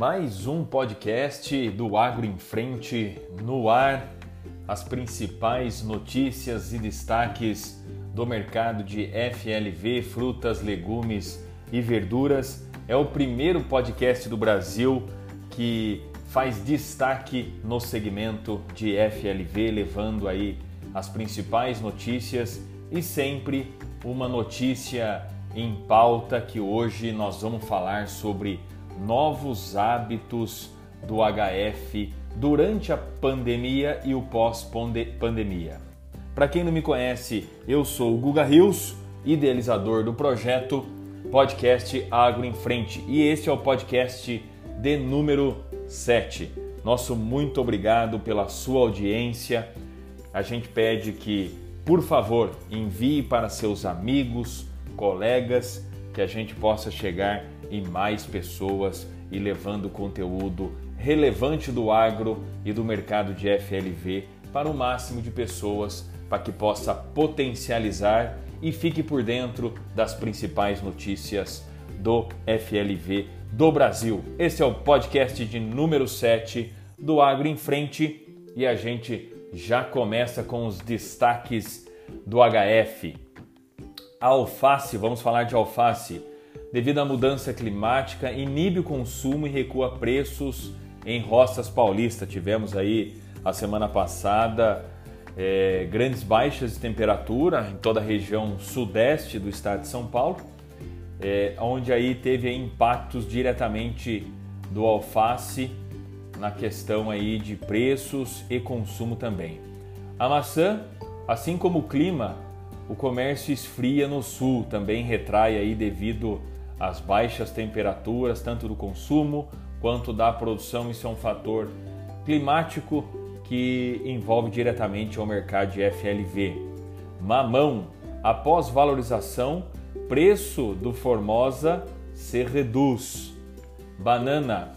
Mais um podcast do Agro em Frente no ar. As principais notícias e destaques do mercado de FLV, frutas, legumes e verduras. É o primeiro podcast do Brasil que faz destaque no segmento de FLV, levando aí as principais notícias e sempre uma notícia em pauta que hoje nós vamos falar sobre novos hábitos do HF durante a pandemia e o pós-pandemia. Para quem não me conhece, eu sou o Guga Rios, idealizador do projeto Podcast Agro em Frente, e este é o podcast de número 7. Nosso muito obrigado pela sua audiência. A gente pede que, por favor, envie para seus amigos, colegas, que a gente possa chegar em mais pessoas e levando conteúdo relevante do agro e do mercado de FLV para o máximo de pessoas, para que possa potencializar e fique por dentro das principais notícias do FLV do Brasil. Esse é o podcast de número 7 do Agro em Frente e a gente já começa com os destaques do HF. A alface, vamos falar de alface. Devido à mudança climática, inibe o consumo e recua preços em roças paulistas. Tivemos aí a semana passada é, grandes baixas de temperatura em toda a região sudeste do estado de São Paulo, é, onde aí teve impactos diretamente do alface na questão aí de preços e consumo também. A maçã, assim como o clima, o comércio esfria no sul, também retrai aí devido às baixas temperaturas, tanto do consumo quanto da produção. Isso é um fator climático que envolve diretamente o mercado de FLV. Mamão, após valorização, preço do Formosa se reduz. Banana,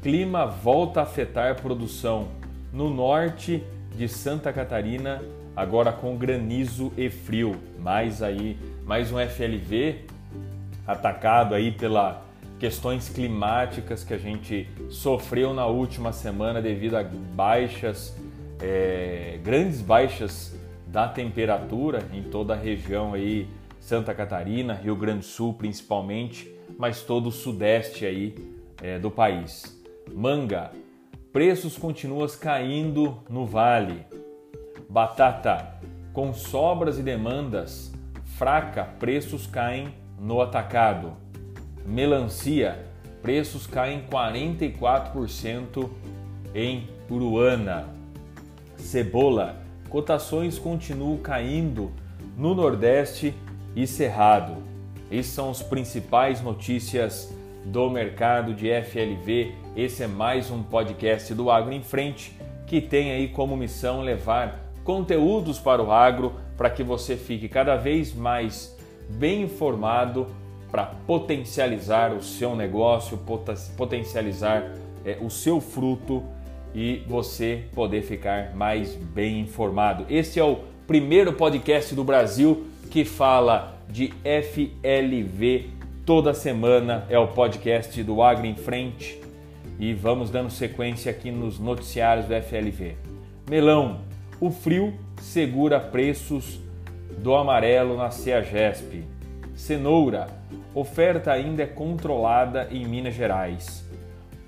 clima volta a afetar produção no norte de Santa Catarina agora com granizo e frio. Mais aí, mais um FLV atacado aí pela questões climáticas que a gente sofreu na última semana devido a baixas, é, grandes baixas da temperatura em toda a região aí, Santa Catarina, Rio Grande do Sul principalmente, mas todo o sudeste aí é, do país. Manga, preços continuam caindo no vale. Batata, com sobras e demandas fraca, preços caem no atacado. Melancia, preços caem 44% em Uruana. Cebola, cotações continuam caindo no Nordeste e Cerrado. Essas são as principais notícias do mercado de FLV. Esse é mais um podcast do Agro em Frente que tem aí como missão levar conteúdos para o agro para que você fique cada vez mais bem informado para potencializar o seu negócio, potencializar é, o seu fruto e você poder ficar mais bem informado. Esse é o primeiro podcast do Brasil que fala de FLV toda semana. É o podcast do Agro em Frente e vamos dando sequência aqui nos noticiários do FLV. Melão, o frio segura preços do amarelo na CEAGESP. Cenoura, oferta ainda é controlada em Minas Gerais.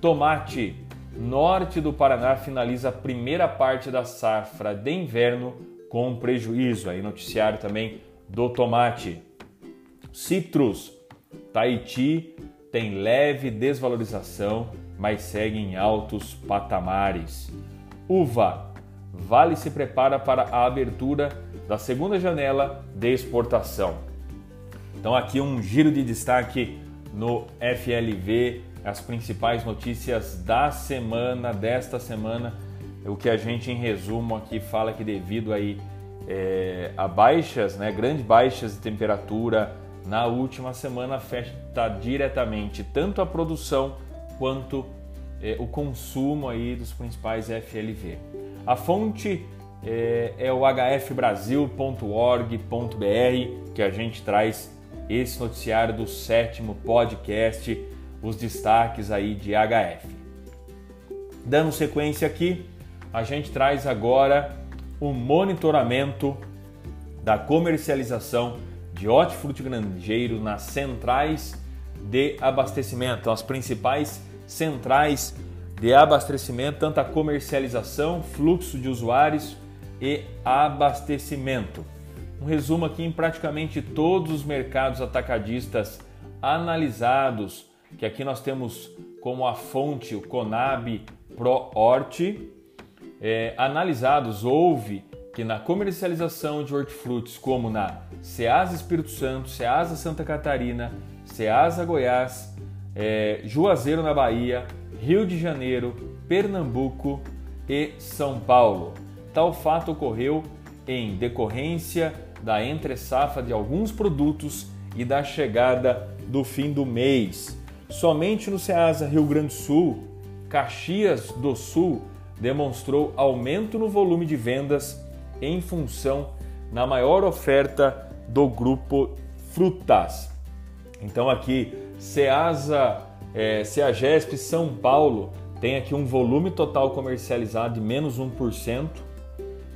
Tomate, norte do Paraná finaliza a primeira parte da safra de inverno com prejuízo. Aí noticiário também do tomate. Citrus, Tahiti tem leve desvalorização, mas segue em altos patamares. Uva, Vale se prepara para a abertura da segunda janela de exportação. Então, aqui um giro de destaque no FLV, as principais notícias da semana, desta semana. O que a gente, em resumo, aqui fala que devido aí é, a baixas, né, grandes baixas de temperatura na última semana afeta diretamente tanto a produção quanto é, o consumo aí dos principais FLV. A fonte é, é o hfbrasil.org.br que a gente traz esse noticiário do sétimo podcast os destaques aí de HF. Dando sequência aqui, a gente traz agora o monitoramento da comercialização de hortifruti grangeiro nas centrais de abastecimento, as principais centrais de abastecimento, tanto comercialização, fluxo de usuários e abastecimento. Um resumo aqui em praticamente todos os mercados atacadistas analisados, que aqui nós temos como a fonte o Conab ProHort, é, analisados houve que na comercialização de hortifrutis, como na Ceasa Espírito Santo, Ceasa Santa Catarina, Ceasa Goiás, é, Juazeiro na Bahia, Rio de Janeiro, Pernambuco e São Paulo. Tal fato ocorreu em decorrência da entre-safra de alguns produtos e da chegada do fim do mês. Somente no Ceasa Rio Grande do Sul, Caxias do Sul demonstrou aumento no volume de vendas em função na maior oferta do grupo Frutas. Então aqui Ceasa, é, Ceagesp São Paulo tem aqui um volume total comercializado de menos 1%.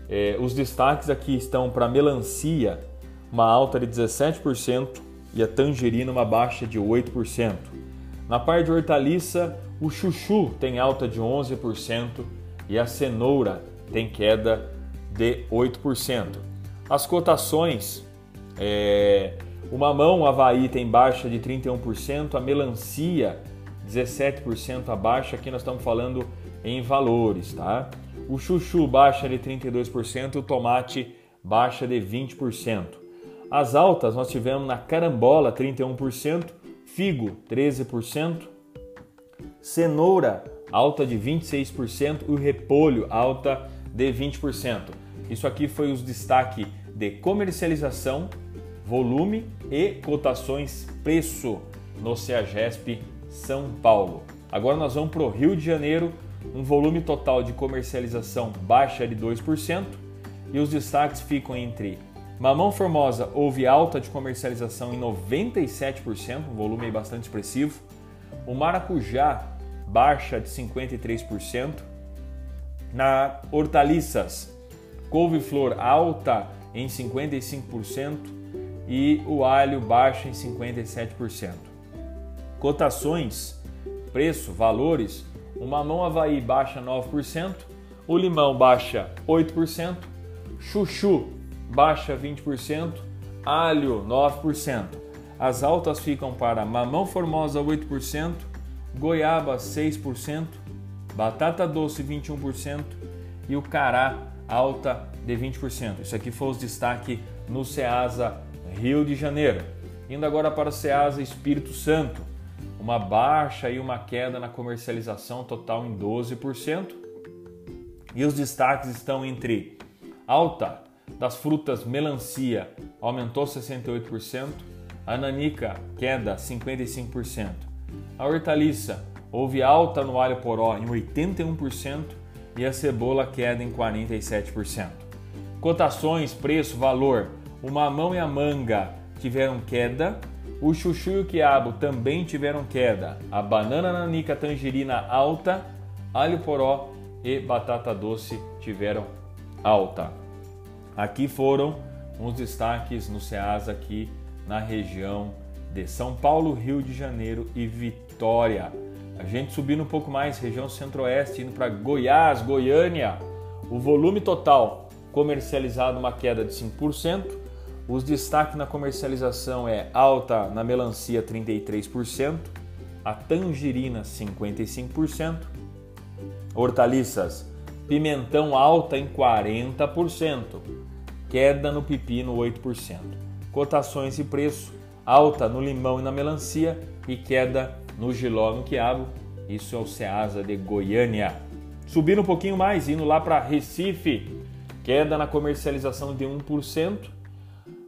É, os destaques aqui estão para melancia, uma alta de 17% e a tangerina uma baixa de 8%. Na parte de hortaliça, o chuchu tem alta de 11% e a cenoura tem queda de 8%. As cotações, é, o mamão Havaí tem baixa de 31%, a melancia 17% abaixo, aqui nós estamos falando em valores, tá? O chuchu baixa de 32%, o tomate baixa de 20%. As altas nós tivemos na carambola 31%, figo 13%, cenoura alta de 26% e o repolho alta de 20%. Isso aqui foi os destaque de comercialização, volume e cotações preço no CEAGESP São Paulo. Agora nós vamos para o Rio de Janeiro, um volume total de comercialização baixa de 2% e os destaques ficam entre Mamão Formosa houve alta de comercialização em 97%, um volume bastante expressivo. O maracujá baixa de 53%. Na hortaliças, couve-flor alta em 55% e o alho baixa em 57%. Cotações, preço, valores, o mamão Havaí baixa 9%, o limão baixa 8%, chuchu baixa 20%, alho 9%. As altas ficam para mamão formosa 8%, goiaba 6%, batata doce 21% e o cará alta de 20%. Isso aqui foi os destaque no Ceasa Rio de Janeiro. Indo agora para o Ceasa Espírito Santo, uma baixa e uma queda na comercialização total em 12%. E os destaques estão entre alta das frutas melancia aumentou 68%, a nanica queda 55%. A hortaliça houve alta no alho poró em 81% e a cebola queda em 47%. Cotações, preço, valor: o mamão e a manga tiveram queda, o chuchu e o quiabo também tiveram queda, a banana nanica tangerina alta, alho poró e batata doce tiveram alta. Aqui foram uns destaques no SEASA aqui na região de São Paulo, Rio de Janeiro e Vitória. A gente subindo um pouco mais, região centro-oeste, indo para Goiás, Goiânia, o volume total comercializado uma queda de 5%. Os destaques na comercialização é alta na melancia 33%, a tangerina 55%, hortaliças, pimentão alta em 40%, queda no pepino 8%. Cotações e preço alta no limão e na melancia e queda no giló no quiabo. Isso é o Ceasa de Goiânia. Subindo um pouquinho mais, indo lá para Recife, queda na comercialização de 1%.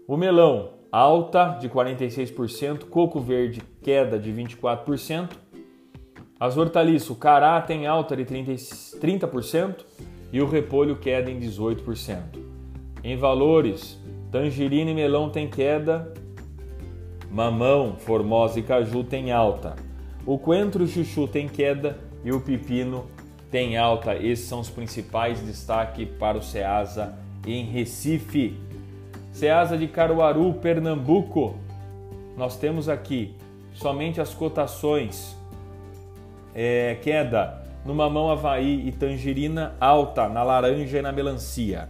O melão, alta de 46%, coco verde, queda de 24%. As hortaliças, o cará tem alta de 30% e o repolho queda em 18%. Em valores, tangerina e melão tem queda, mamão, formosa e caju tem alta. O coentro e chuchu tem queda e o pepino tem alta. Esses são os principais destaques para o Ceasa em Recife. Ceasa de Caruaru, Pernambuco. Nós temos aqui somente as cotações. É, queda no mamão Havaí e tangerina alta, na laranja e na melancia.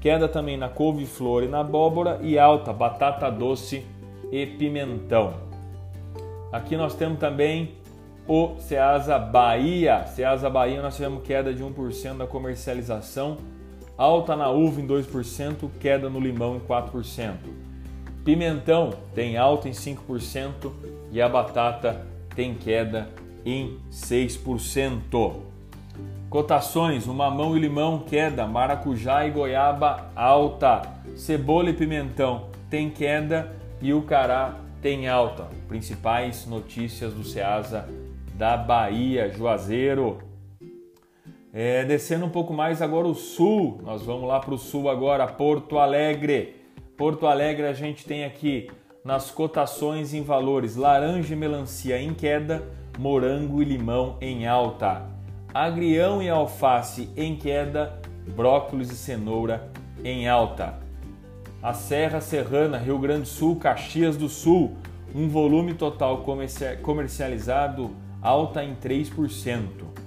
Queda também na couve-flor e na abóbora e alta, batata doce e pimentão. Aqui nós temos também o Ceasa Bahia. Ceasa Bahia nós tivemos queda de 1% da comercialização, alta na uva em 2%, queda no limão em 4%. Pimentão tem alta em 5% e a batata tem queda em 6%. Cotações: o mamão e limão queda, maracujá e goiaba alta, cebola e pimentão tem queda e o cará tem alta. Principais notícias do Ceasa da Bahia, Juazeiro. É, descendo um pouco mais agora o sul, nós vamos lá para o sul agora, Porto Alegre. Porto Alegre a gente tem aqui nas cotações em valores laranja e melancia em queda, morango e limão em alta agrião e alface em queda, brócolis e cenoura em alta. A Serra Serrana, Rio Grande do Sul, Caxias do Sul, um volume total comercializado alta em 3%.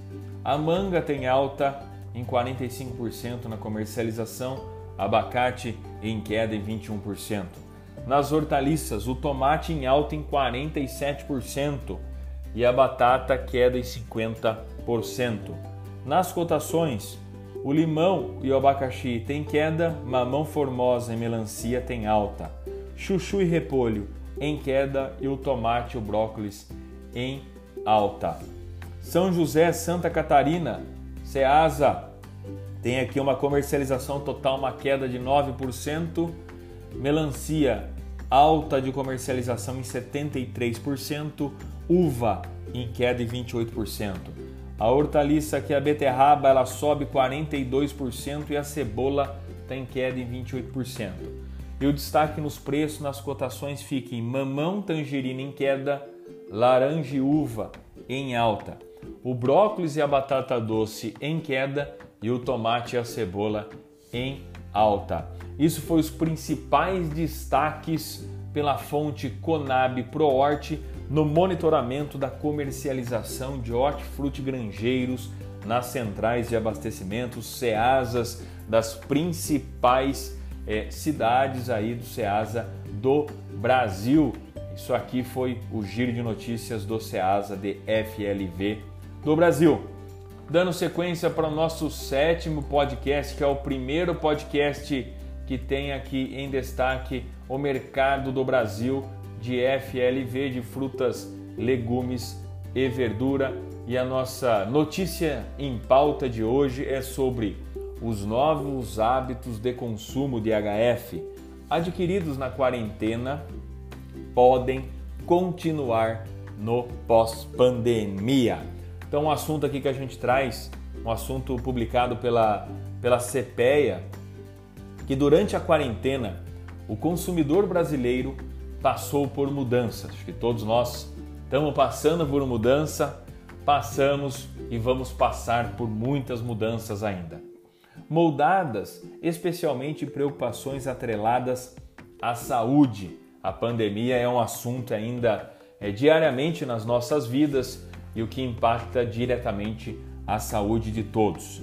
A manga tem alta em 45% na comercialização, abacate em queda em 21%. Nas hortaliças, o tomate em alta em 47% e a batata queda em 50%. Nas cotações, o limão e o abacaxi têm queda, mamão formosa e melancia têm alta, chuchu e repolho em queda e o tomate e o brócolis em alta. São José, Santa Catarina, Ceasa tem aqui uma comercialização total, uma queda de 9%, melancia alta de comercialização em 73%, uva em queda de 28%. A hortaliça aqui, a beterraba, ela sobe 42% e a cebola tem queda em 28%. E o destaque nos preços, nas cotações fica em mamão, tangerina em queda, laranja e uva em alta. O brócolis e a batata doce em queda e o tomate e a cebola em alta. Isso foi os principais destaques pela fonte Conab ProHort no monitoramento da comercialização de hortifruti granjeiros nas centrais de abastecimento, CEASAs das principais é, cidades aí do CEASA do Brasil. Isso aqui foi o giro de notícias do CEASA de FLV do Brasil. Dando sequência para o nosso sétimo podcast, que é o primeiro podcast que tem aqui em destaque o mercado do Brasil de FLV, de frutas, legumes e verdura. E a nossa notícia em pauta de hoje é sobre os novos hábitos de consumo de HF adquiridos na quarentena podem continuar no pós-pandemia. Então, um assunto aqui que a gente traz, um assunto publicado pela, pela CPEA, que durante a quarentena o consumidor brasileiro passou por mudanças. Acho que todos nós estamos passando por mudança, passamos e vamos passar por muitas mudanças ainda. Moldadas especialmente preocupações atreladas à saúde. A pandemia é um assunto ainda é, diariamente nas nossas vidas e o que impacta diretamente a saúde de todos.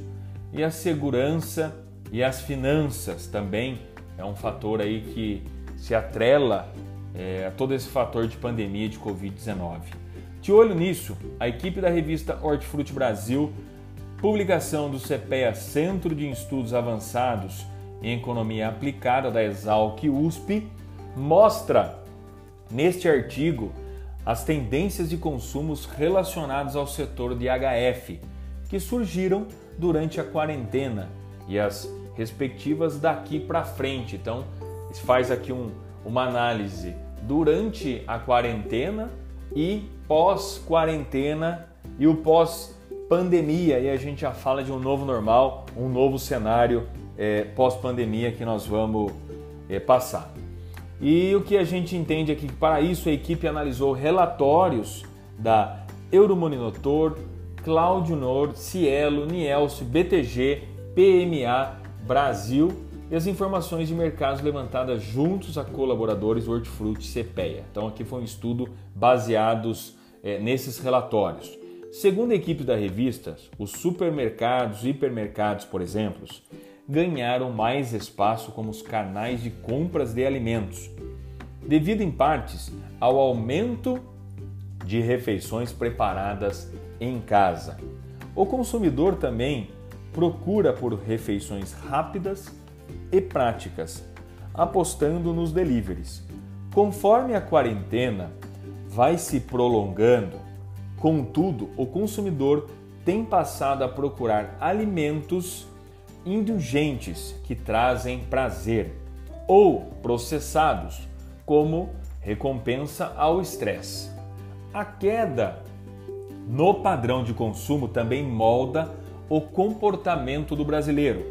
E a segurança e as finanças também é um fator aí que se atrela é, todo esse fator de pandemia de Covid-19. De olho nisso, a equipe da revista Hortifruti Brasil, publicação do CPEA Centro de Estudos Avançados em Economia Aplicada da Exalc USP, mostra neste artigo as tendências de consumos relacionados ao setor de HF que surgiram durante a quarentena e as respectivas daqui para frente. Então, faz aqui um, uma análise durante a quarentena e pós-quarentena e o pós-pandemia. E a gente já fala de um novo normal, um novo cenário é, pós-pandemia que nós vamos é, passar. E o que a gente entende aqui que para isso a equipe analisou relatórios da Euromonitor, Cláudio Nor, Cielo, Nielso, BTG, PMA, Brasil e as informações de mercados levantadas juntos a colaboradores do Hortifruti CPEA. Então aqui foi um estudo baseados é, nesses relatórios. Segundo a equipe da revista, os supermercados hipermercados, por exemplo, ganharam mais espaço como os canais de compras de alimentos, devido em partes ao aumento de refeições preparadas em casa. O consumidor também procura por refeições rápidas e práticas, apostando nos deliveries. Conforme a quarentena vai se prolongando, contudo, o consumidor tem passado a procurar alimentos indulgentes que trazem prazer ou processados como recompensa ao estresse. A queda no padrão de consumo também molda o comportamento do brasileiro.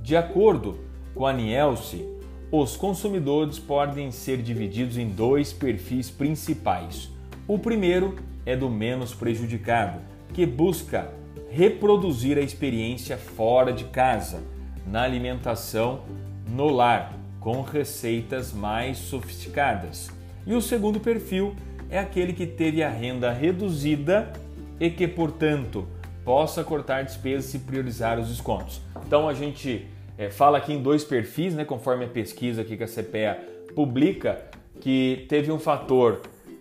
De acordo com a Nielsen, os consumidores podem ser divididos em dois perfis principais. O primeiro é do menos prejudicado, que busca reproduzir a experiência fora de casa, na alimentação no lar, com receitas mais sofisticadas. E o segundo perfil é aquele que teve a renda reduzida e que, portanto, possa cortar despesas e priorizar os descontos. Então a gente é, fala aqui em dois perfis, né, conforme a pesquisa que a CPEA publica, que teve um fator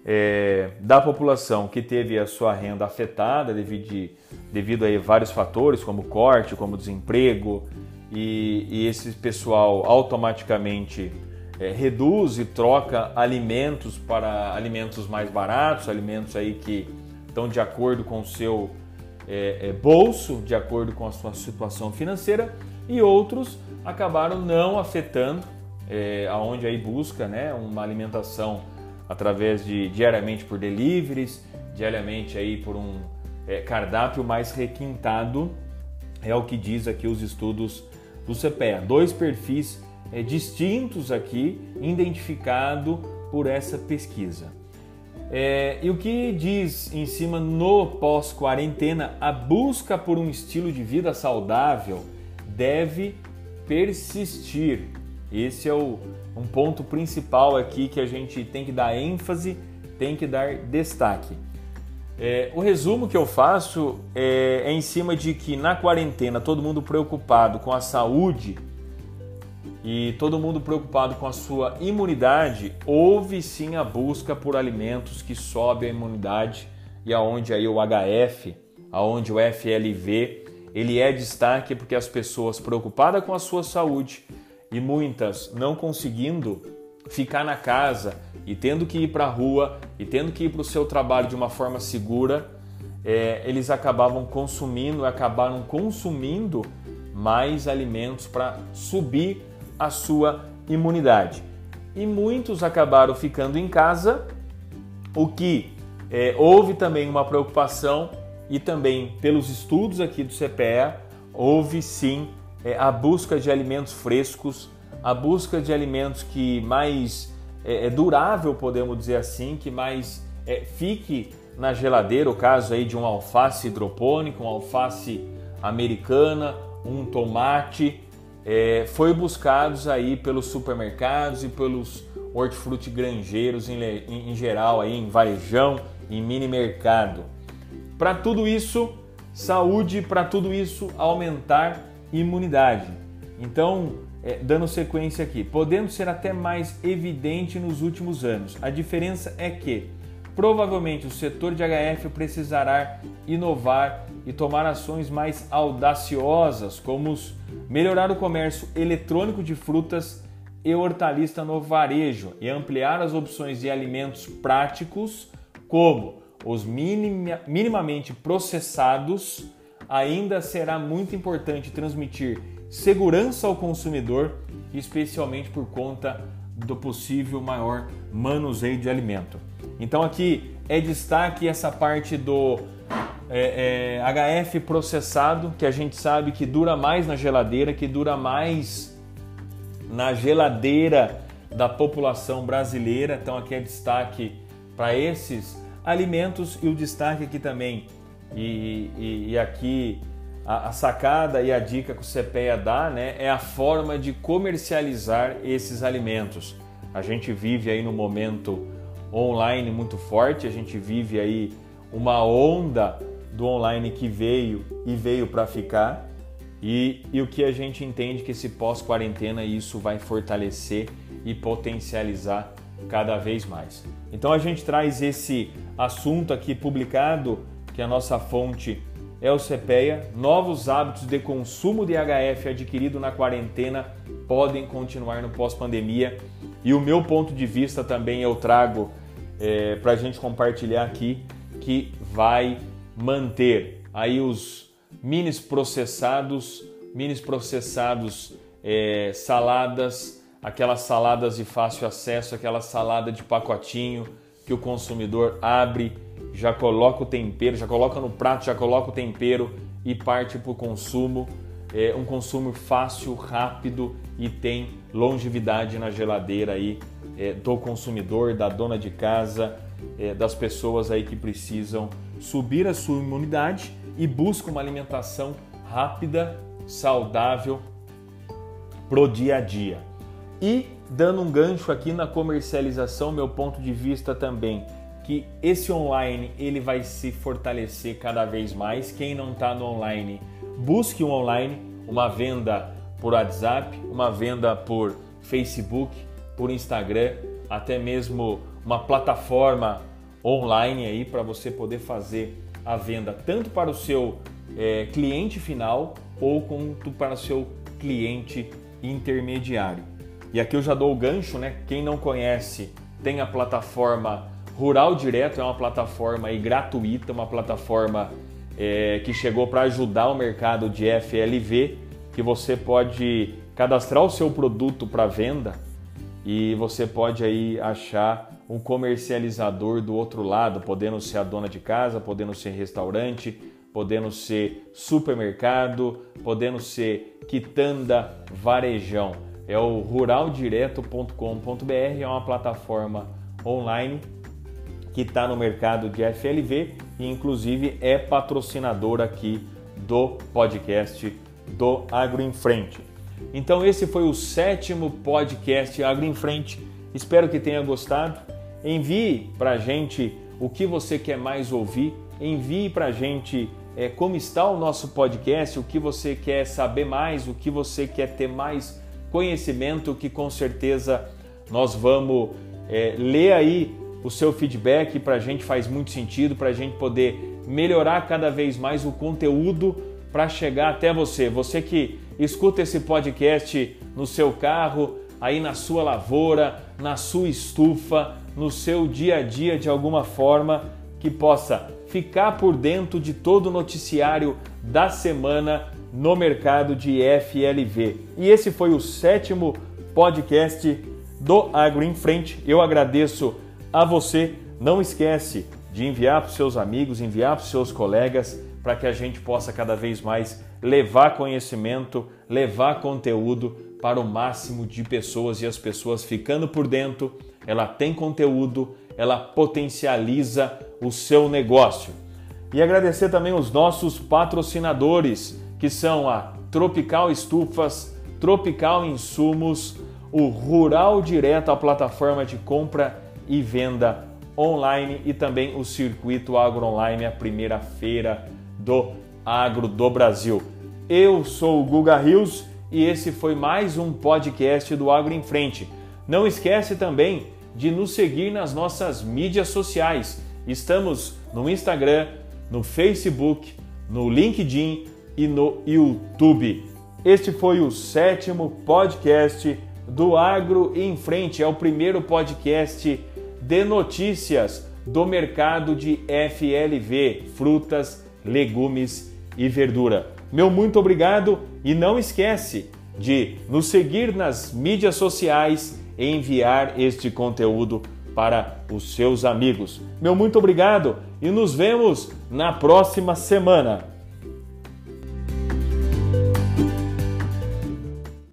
é, da população que teve a sua renda afetada devido, de, devido a vários fatores, como corte, como desemprego, e, e esse pessoal automaticamente é, reduz e troca alimentos para alimentos mais baratos, alimentos aí que estão de acordo com o seu é, é, bolso, de acordo com a sua situação financeira, e outros acabaram não afetando, é, aonde aí busca né, uma alimentação através de diariamente por deliveries, diariamente aí por um é, cardápio mais requintado, é o que diz aqui os estudos do CPEA. Dois perfis é, distintos aqui, identificado por essa pesquisa. É, e o que diz em cima no pós-quarentena, a busca por um estilo de vida saudável deve persistir. Esse é o, um ponto principal aqui que a gente tem que dar ênfase, tem que dar destaque. É, o resumo que eu faço é, é em cima de que na quarentena todo mundo preocupado com a saúde e todo mundo preocupado com a sua imunidade, houve sim a busca por alimentos que sobem a imunidade e aonde aí o HF, aonde o FLV, ele é destaque porque as pessoas preocupadas com a sua saúde e muitas não conseguindo ficar na casa e tendo que ir para a rua e tendo que ir para o seu trabalho de uma forma segura, é, eles acabavam consumindo, acabaram consumindo mais alimentos para subir a sua imunidade. E muitos acabaram ficando em casa, o que é, houve também uma preocupação e também pelos estudos aqui do CPEA, houve sim é, a busca de alimentos frescos, a busca de alimentos que mais é, é durável, podemos dizer assim, que mais é, fique na geladeira, o caso aí de um alface hidropônico, um alface americana, um tomate, é, foi buscados aí pelos supermercados e pelos hortifruti granjeiros em, em, em geral, aí em varejão, em mini mercado. Para tudo isso, saúde, para tudo isso, aumentar imunidade. Então, é, dando sequência aqui, podendo ser até mais evidente nos últimos anos. A diferença é que provavelmente o setor de HF precisará inovar e tomar ações mais audaciosas, como melhorar o comércio eletrônico de frutas e hortaliça no varejo e ampliar as opções de alimentos práticos, como os minima, minimamente processados. Ainda será muito importante transmitir segurança ao consumidor, especialmente por conta do possível maior manuseio de alimento. Então aqui é destaque essa parte do é, é, HF processado, que a gente sabe que dura mais na geladeira, que dura mais na geladeira da população brasileira. Então aqui é destaque para esses alimentos e o destaque aqui também, e, e, e aqui a, a, sacada e a dica que o CPEA dá né, é a forma de comercializar esses alimentos. A gente vive aí no momento online muito forte, a gente vive aí uma onda do online que veio e veio para ficar. E, e, o que a gente entende que esse pós-quarentena isso vai fortalecer e potencializar cada vez mais. Então a gente traz esse assunto aqui publicado, que a nossa fonte é o CPEA. Novos hábitos de consumo de HF adquirido na quarentena podem continuar no pós-pandemia. E o meu ponto de vista também eu trago é, para a gente compartilhar aqui, que vai manter aí os minis processados, minis processados é, saladas, aquelas saladas de fácil acesso, aquela salada de pacotinho que o consumidor abre, já coloca o tempero, já coloca no prato, já coloca o tempero e parte para o consumo. É um consumo fácil, rápido e tem longevidade na geladeira aí é, do consumidor, da dona de casa, é, das pessoas aí que precisam subir a sua imunidade e buscam uma alimentação rápida, saudável pro dia a dia. E dando um gancho aqui na comercialização, meu ponto de vista também que esse online ele vai se fortalecer cada vez mais. Quem não está no online, busque um online, uma venda por WhatsApp, uma venda por Facebook, por Instagram, até mesmo uma plataforma online aí para você poder fazer a venda tanto para o seu é, cliente final ou quanto para o seu cliente intermediário. E aqui eu já dou o gancho, né? Quem não conhece, tem a plataforma Rural Direto, é uma plataforma aí gratuita, uma plataforma é, que chegou para ajudar o mercado de FLV, que você pode cadastrar o seu produto para venda e você pode aí achar um comercializador do outro lado, podendo ser a dona de casa, podendo ser restaurante, podendo ser supermercado, podendo ser quitanda, varejão. É o ruraldireto.com.br, é uma plataforma online que está no mercado de FLV e inclusive é patrocinador aqui do podcast do Agro em Frente. Então esse foi o sétimo podcast Agro em Frente. Espero que tenha gostado. Envie para gente o que você quer mais ouvir. Envie para gente é, como está o nosso podcast, o que você quer saber mais, o que você quer ter mais conhecimento, que com certeza nós vamos é, ler aí o seu feedback. Para a gente faz muito sentido, para a gente poder melhorar cada vez mais o conteúdo para chegar até você. Você que escuta esse podcast no seu carro, aí na sua lavoura, na sua estufa, no seu dia a dia de alguma forma, que possa ficar por dentro de todo o noticiário da semana no mercado de FLV. E esse foi o sétimo podcast do Agro em Frente. Eu agradeço a você. Não esquece de enviar para os seus amigos, enviar para os seus colegas para que a gente possa cada vez mais levar conhecimento, levar conteúdo para o máximo de pessoas e as pessoas ficando por dentro, ela tem conteúdo, ela potencializa o seu negócio. E agradecer também os nossos patrocinadores, que são a Tropical Estufas, Tropical Insumos, o Rural Direto, a plataforma de compra e venda online e também o Circuito Agro Online, a primeira feira do agro do Brasil. Eu sou o Guga Rios e esse foi mais um podcast do Agro em Frente. Não esquece também de nos seguir nas nossas mídias sociais. Estamos no Instagram, no Facebook, no LinkedIn e no YouTube. Este foi o sétimo podcast do Agro em Frente. É o primeiro podcast de notícias do mercado de FLV, frutas, legumes e verdura. Meu muito obrigado e não esquece de nos seguir nas mídias sociais e enviar este conteúdo para os seus amigos. Meu muito obrigado e nos vemos na próxima semana.